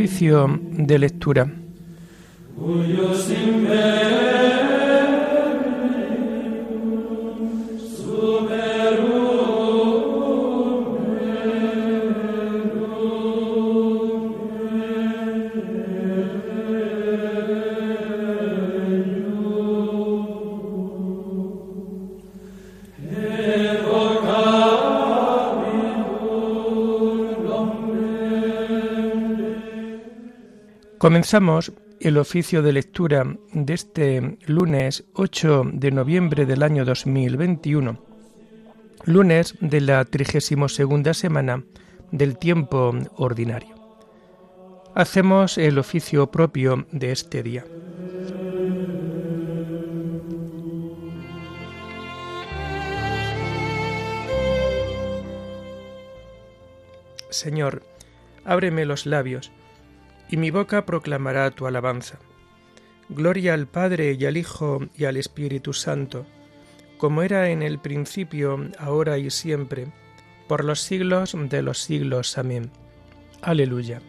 Oficio de lectura. Comenzamos el oficio de lectura de este lunes 8 de noviembre del año 2021, lunes de la 32 semana del tiempo ordinario. Hacemos el oficio propio de este día. Señor, ábreme los labios y mi boca proclamará tu alabanza. Gloria al Padre y al Hijo y al Espíritu Santo, como era en el principio, ahora y siempre, por los siglos de los siglos. Amén. Aleluya.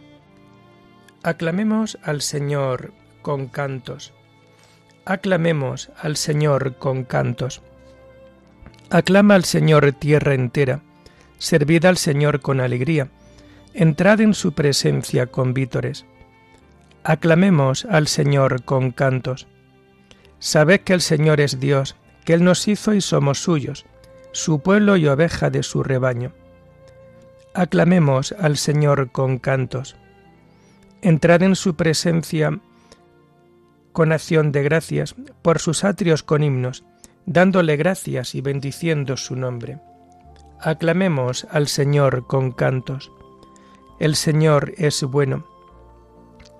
Aclamemos al Señor con cantos. Aclamemos al Señor con cantos. Aclama al Señor tierra entera, servid al Señor con alegría, entrad en su presencia con vítores Aclamemos al Señor con cantos. Sabed que el Señor es Dios, que Él nos hizo y somos suyos, su pueblo y oveja de su rebaño. Aclamemos al Señor con cantos. Entrad en su presencia con acción de gracias, por sus atrios con himnos, dándole gracias y bendiciendo su nombre. Aclamemos al Señor con cantos. El Señor es bueno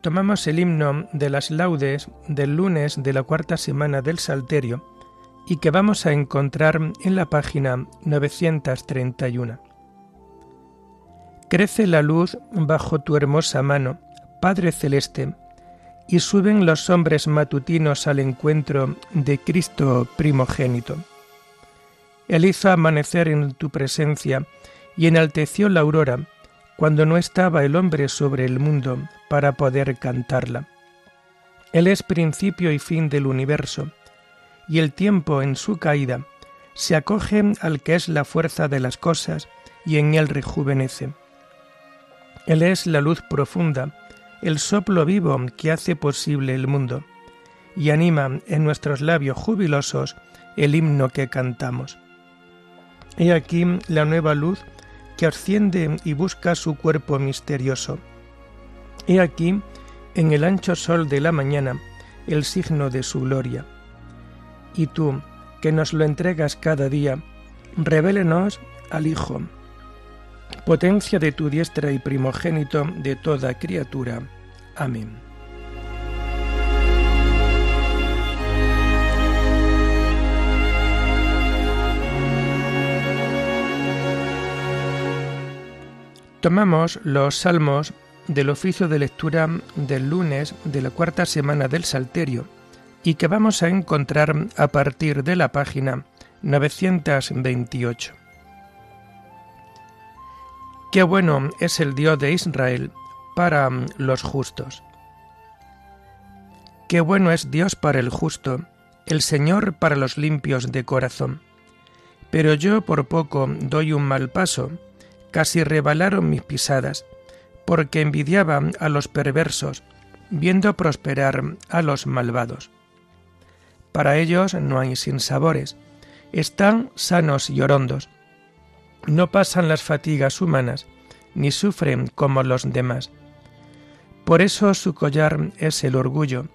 Tomamos el himno de las laudes del lunes de la cuarta semana del Salterio y que vamos a encontrar en la página 931. Crece la luz bajo tu hermosa mano, Padre Celeste, y suben los hombres matutinos al encuentro de Cristo primogénito. Él hizo amanecer en tu presencia y enalteció la aurora, cuando no estaba el hombre sobre el mundo para poder cantarla. Él es principio y fin del universo, y el tiempo en su caída se acoge al que es la fuerza de las cosas y en él rejuvenece. Él es la luz profunda, el soplo vivo que hace posible el mundo, y anima en nuestros labios jubilosos el himno que cantamos. He aquí la nueva luz que asciende y busca su cuerpo misterioso. He aquí, en el ancho sol de la mañana, el signo de su gloria. Y tú, que nos lo entregas cada día, revélenos al Hijo, potencia de tu diestra y primogénito de toda criatura. Amén. Tomamos los salmos del oficio de lectura del lunes de la cuarta semana del Salterio y que vamos a encontrar a partir de la página 928. Qué bueno es el Dios de Israel para los justos. Qué bueno es Dios para el justo, el Señor para los limpios de corazón. Pero yo por poco doy un mal paso, casi rebalaron mis pisadas, porque envidiaba a los perversos, viendo prosperar a los malvados. Para ellos no hay sinsabores, están sanos y orondos, no pasan las fatigas humanas, ni sufren como los demás. Por eso su collar es el orgullo,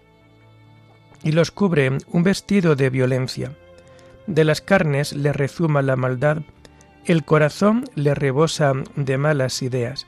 y los cubre un vestido de violencia. De las carnes le rezuma la maldad, El corazón le rebosa de malas ideas.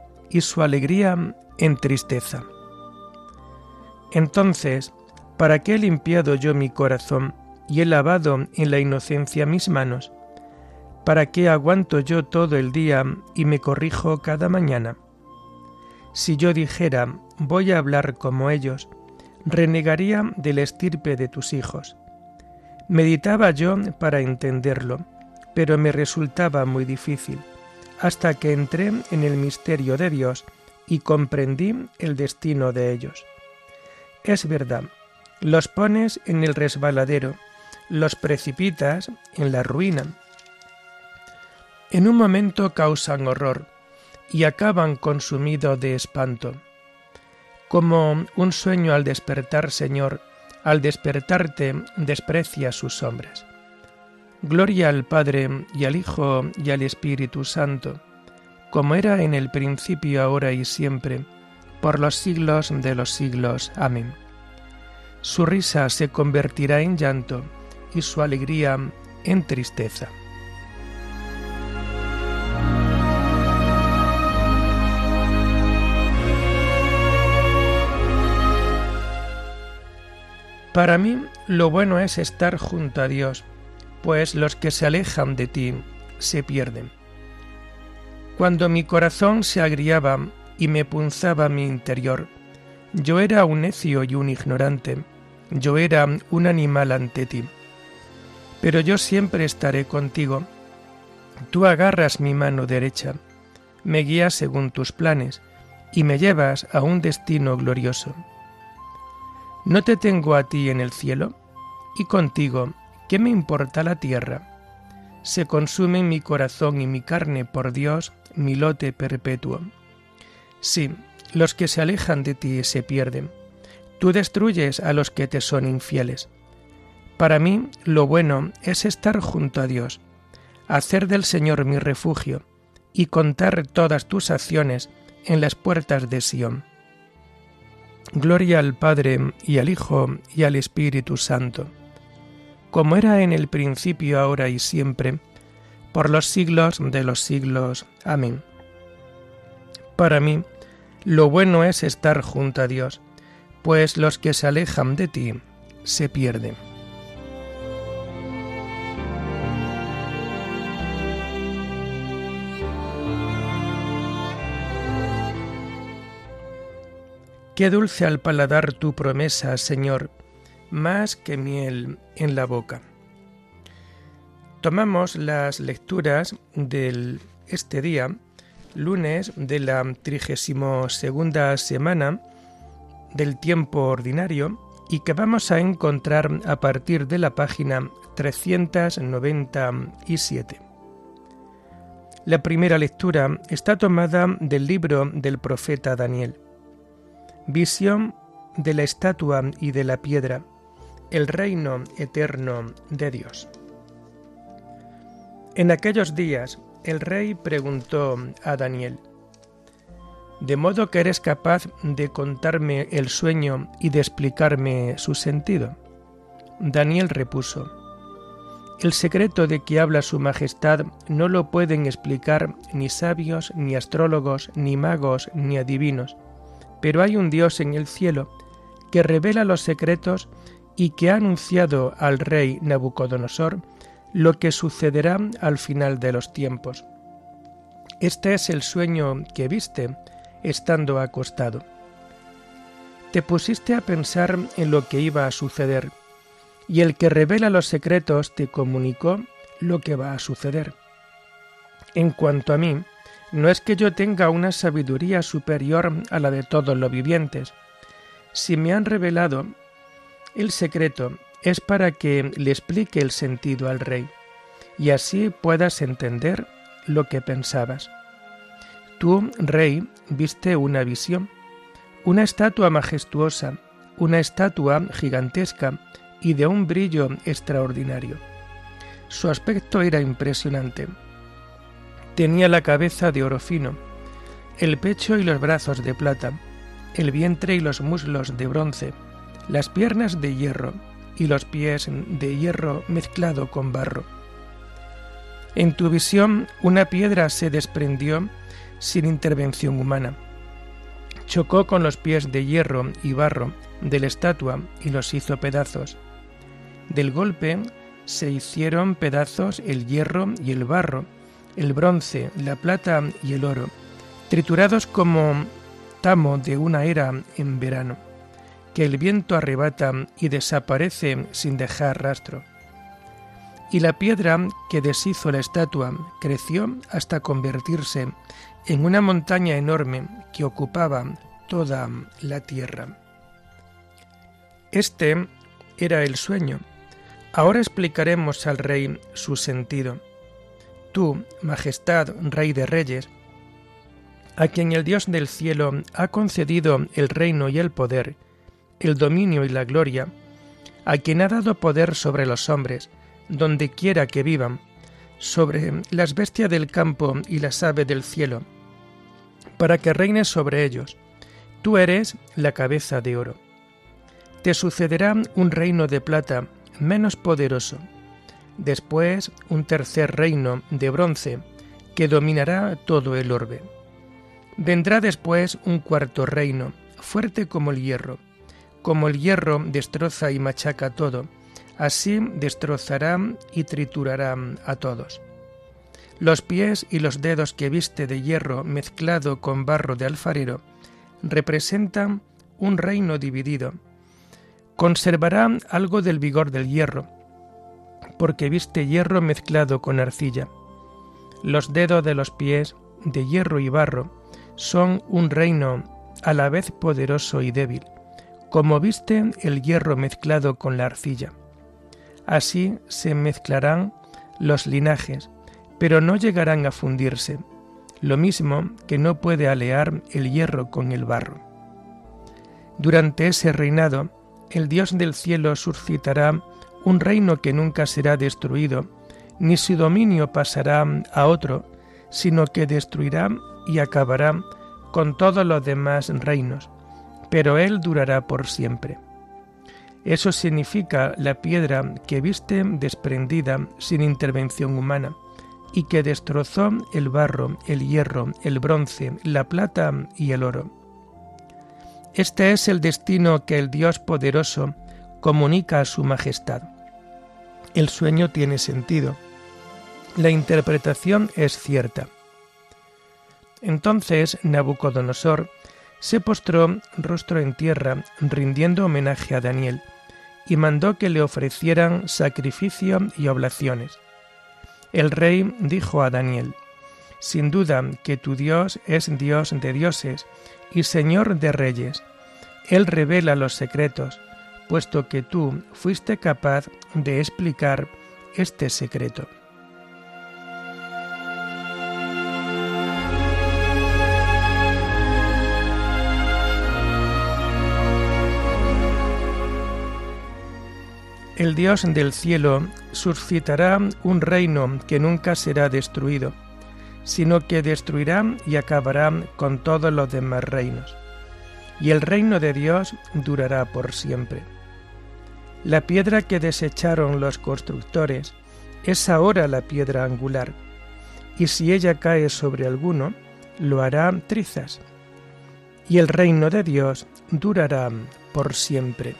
y su alegría en tristeza. Entonces, ¿para qué he limpiado yo mi corazón y he lavado en la inocencia mis manos? ¿Para qué aguanto yo todo el día y me corrijo cada mañana? Si yo dijera, voy a hablar como ellos, renegaría del estirpe de tus hijos. Meditaba yo para entenderlo, pero me resultaba muy difícil hasta que entré en el misterio de Dios y comprendí el destino de ellos. Es verdad, los pones en el resbaladero, los precipitas en la ruina. En un momento causan horror y acaban consumidos de espanto. Como un sueño al despertar, Señor, al despertarte desprecia sus sombras. Gloria al Padre y al Hijo y al Espíritu Santo, como era en el principio, ahora y siempre, por los siglos de los siglos. Amén. Su risa se convertirá en llanto y su alegría en tristeza. Para mí lo bueno es estar junto a Dios pues los que se alejan de ti se pierden. Cuando mi corazón se agriaba y me punzaba mi interior, yo era un necio y un ignorante, yo era un animal ante ti. Pero yo siempre estaré contigo. Tú agarras mi mano derecha, me guías según tus planes y me llevas a un destino glorioso. ¿No te tengo a ti en el cielo? Y contigo ¿Qué me importa la tierra? Se consume mi corazón y mi carne por Dios, mi lote perpetuo. Sí, los que se alejan de ti se pierden. Tú destruyes a los que te son infieles. Para mí lo bueno es estar junto a Dios, hacer del Señor mi refugio y contar todas tus acciones en las puertas de Sión. Gloria al Padre y al Hijo y al Espíritu Santo como era en el principio, ahora y siempre, por los siglos de los siglos. Amén. Para mí, lo bueno es estar junto a Dios, pues los que se alejan de ti se pierden. Qué dulce al paladar tu promesa, Señor, más que miel en la boca. Tomamos las lecturas de este día, lunes de la 32 segunda semana del tiempo ordinario y que vamos a encontrar a partir de la página 397. La primera lectura está tomada del libro del profeta Daniel. Visión de la estatua y de la piedra el reino eterno de Dios. En aquellos días el rey preguntó a Daniel, ¿De modo que eres capaz de contarme el sueño y de explicarme su sentido? Daniel repuso, El secreto de que habla su Majestad no lo pueden explicar ni sabios, ni astrólogos, ni magos, ni adivinos, pero hay un Dios en el cielo que revela los secretos y que ha anunciado al rey Nabucodonosor lo que sucederá al final de los tiempos. Este es el sueño que viste estando acostado. Te pusiste a pensar en lo que iba a suceder, y el que revela los secretos te comunicó lo que va a suceder. En cuanto a mí, no es que yo tenga una sabiduría superior a la de todos los vivientes. Si me han revelado el secreto es para que le explique el sentido al rey, y así puedas entender lo que pensabas. Tú, rey, viste una visión, una estatua majestuosa, una estatua gigantesca y de un brillo extraordinario. Su aspecto era impresionante. Tenía la cabeza de oro fino, el pecho y los brazos de plata, el vientre y los muslos de bronce, las piernas de hierro y los pies de hierro mezclado con barro. En tu visión una piedra se desprendió sin intervención humana. Chocó con los pies de hierro y barro de la estatua y los hizo pedazos. Del golpe se hicieron pedazos el hierro y el barro, el bronce, la plata y el oro, triturados como tamo de una era en verano que el viento arrebata y desaparece sin dejar rastro. Y la piedra que deshizo la estatua creció hasta convertirse en una montaña enorme que ocupaba toda la tierra. Este era el sueño. Ahora explicaremos al rey su sentido. Tú, Majestad, Rey de Reyes, a quien el Dios del cielo ha concedido el reino y el poder, el dominio y la gloria, a quien ha dado poder sobre los hombres, donde quiera que vivan, sobre las bestias del campo y las aves del cielo, para que reines sobre ellos. Tú eres la cabeza de oro. Te sucederá un reino de plata menos poderoso, después un tercer reino de bronce que dominará todo el orbe. Vendrá después un cuarto reino, fuerte como el hierro, como el hierro destroza y machaca todo, así destrozará y triturará a todos. Los pies y los dedos que viste de hierro mezclado con barro de alfarero representan un reino dividido. Conservará algo del vigor del hierro, porque viste hierro mezclado con arcilla. Los dedos de los pies, de hierro y barro, son un reino a la vez poderoso y débil como viste el hierro mezclado con la arcilla. Así se mezclarán los linajes, pero no llegarán a fundirse, lo mismo que no puede alear el hierro con el barro. Durante ese reinado, el Dios del cielo suscitará un reino que nunca será destruido, ni su dominio pasará a otro, sino que destruirá y acabará con todos los demás reinos pero Él durará por siempre. Eso significa la piedra que viste desprendida sin intervención humana y que destrozó el barro, el hierro, el bronce, la plata y el oro. Este es el destino que el Dios poderoso comunica a su majestad. El sueño tiene sentido. La interpretación es cierta. Entonces Nabucodonosor se postró rostro en tierra, rindiendo homenaje a Daniel, y mandó que le ofrecieran sacrificio y oblaciones. El rey dijo a Daniel, Sin duda que tu Dios es Dios de dioses y Señor de reyes. Él revela los secretos, puesto que tú fuiste capaz de explicar este secreto. El Dios del cielo suscitará un reino que nunca será destruido, sino que destruirá y acabará con todos los demás reinos. Y el reino de Dios durará por siempre. La piedra que desecharon los constructores es ahora la piedra angular, y si ella cae sobre alguno, lo hará trizas. Y el reino de Dios durará por siempre.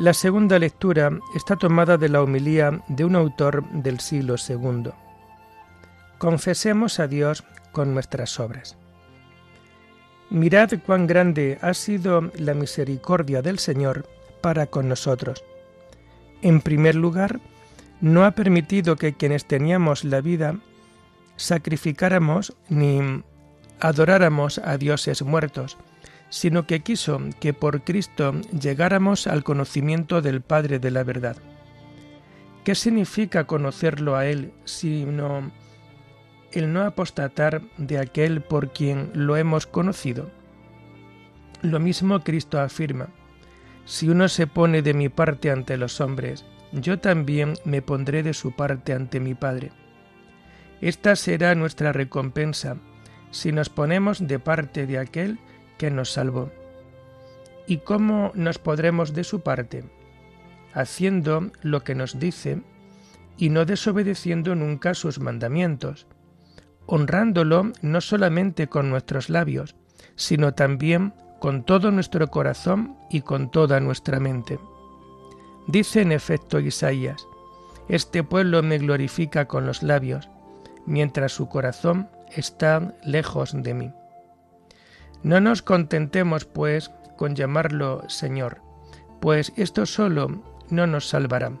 La segunda lectura está tomada de la homilía de un autor del siglo II. Confesemos a Dios con nuestras obras. Mirad cuán grande ha sido la misericordia del Señor para con nosotros. En primer lugar, no ha permitido que quienes teníamos la vida sacrificáramos ni adoráramos a dioses muertos, sino que quiso que por Cristo llegáramos al conocimiento del Padre de la verdad. ¿Qué significa conocerlo a Él sino el no apostatar de aquel por quien lo hemos conocido? Lo mismo Cristo afirma, si uno se pone de mi parte ante los hombres, yo también me pondré de su parte ante mi Padre. Esta será nuestra recompensa, si nos ponemos de parte de aquel que nos salvó. ¿Y cómo nos podremos de su parte? Haciendo lo que nos dice y no desobedeciendo nunca sus mandamientos, honrándolo no solamente con nuestros labios, sino también con todo nuestro corazón y con toda nuestra mente. Dice en efecto Isaías, Este pueblo me glorifica con los labios, mientras su corazón está lejos de mí. No nos contentemos, pues, con llamarlo Señor, pues esto solo no nos salvará.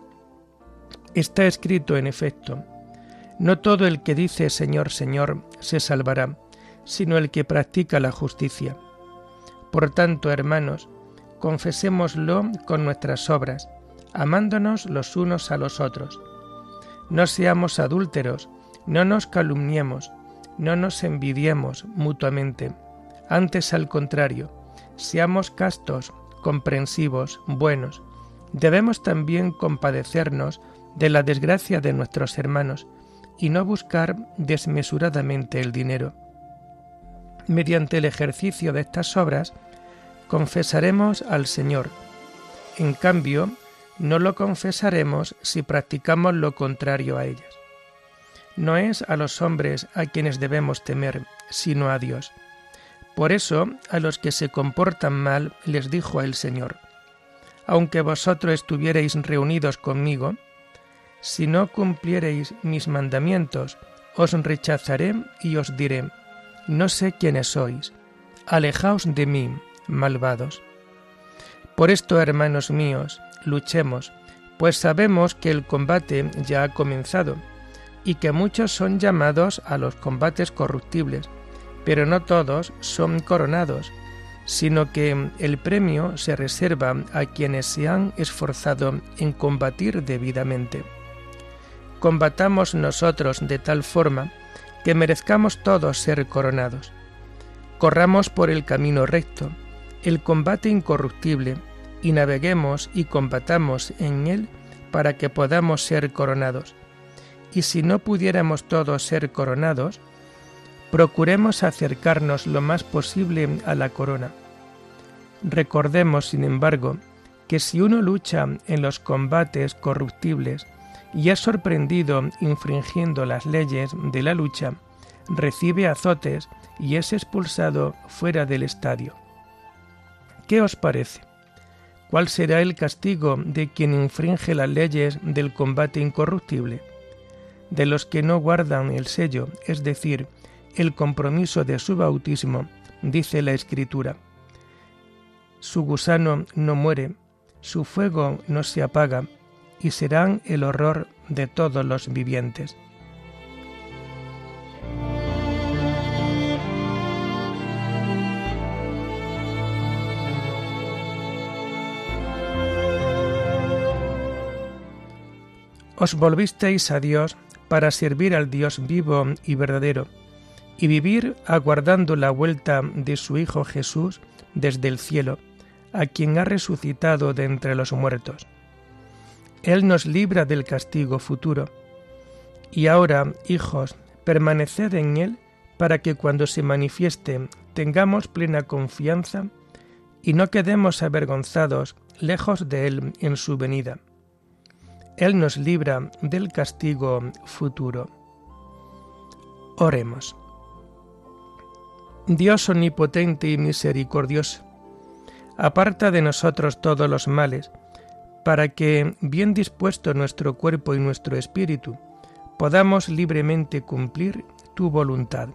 Está escrito, en efecto, no todo el que dice Señor, Señor se salvará, sino el que practica la justicia. Por tanto, hermanos, confesémoslo con nuestras obras, amándonos los unos a los otros. No seamos adúlteros, no nos calumniemos, no nos envidiemos mutuamente antes al contrario, seamos castos, comprensivos, buenos. Debemos también compadecernos de la desgracia de nuestros hermanos y no buscar desmesuradamente el dinero. Mediante el ejercicio de estas obras, confesaremos al Señor. En cambio, no lo confesaremos si practicamos lo contrario a ellas. No es a los hombres a quienes debemos temer, sino a Dios por eso, a los que se comportan mal, les dijo el Señor, aunque vosotros estuvierais reunidos conmigo, si no cumpliereis mis mandamientos, os rechazaré y os diré, no sé quiénes sois, alejaos de mí, malvados. Por esto, hermanos míos, luchemos, pues sabemos que el combate ya ha comenzado, y que muchos son llamados a los combates corruptibles, pero no todos son coronados, sino que el premio se reserva a quienes se han esforzado en combatir debidamente. Combatamos nosotros de tal forma que merezcamos todos ser coronados. Corramos por el camino recto, el combate incorruptible, y naveguemos y combatamos en él para que podamos ser coronados. Y si no pudiéramos todos ser coronados, procuremos acercarnos lo más posible a la corona. Recordemos, sin embargo, que si uno lucha en los combates corruptibles y es sorprendido infringiendo las leyes de la lucha, recibe azotes y es expulsado fuera del estadio. ¿Qué os parece? ¿Cuál será el castigo de quien infringe las leyes del combate incorruptible? De los que no guardan el sello, es decir, el compromiso de su bautismo, dice la Escritura. Su gusano no muere, su fuego no se apaga, y serán el horror de todos los vivientes. Os volvisteis a Dios para servir al Dios vivo y verdadero y vivir aguardando la vuelta de su Hijo Jesús desde el cielo, a quien ha resucitado de entre los muertos. Él nos libra del castigo futuro. Y ahora, hijos, permaneced en Él para que cuando se manifieste tengamos plena confianza y no quedemos avergonzados lejos de Él en su venida. Él nos libra del castigo futuro. Oremos. Dios omnipotente y misericordioso, aparta de nosotros todos los males, para que, bien dispuesto nuestro cuerpo y nuestro espíritu, podamos libremente cumplir tu voluntad.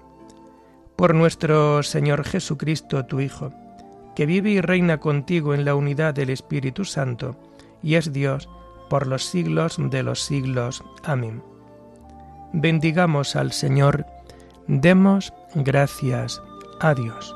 Por nuestro Señor Jesucristo, tu Hijo, que vive y reina contigo en la unidad del Espíritu Santo, y es Dios por los siglos de los siglos. Amén. Bendigamos al Señor, demos gracias a Dios.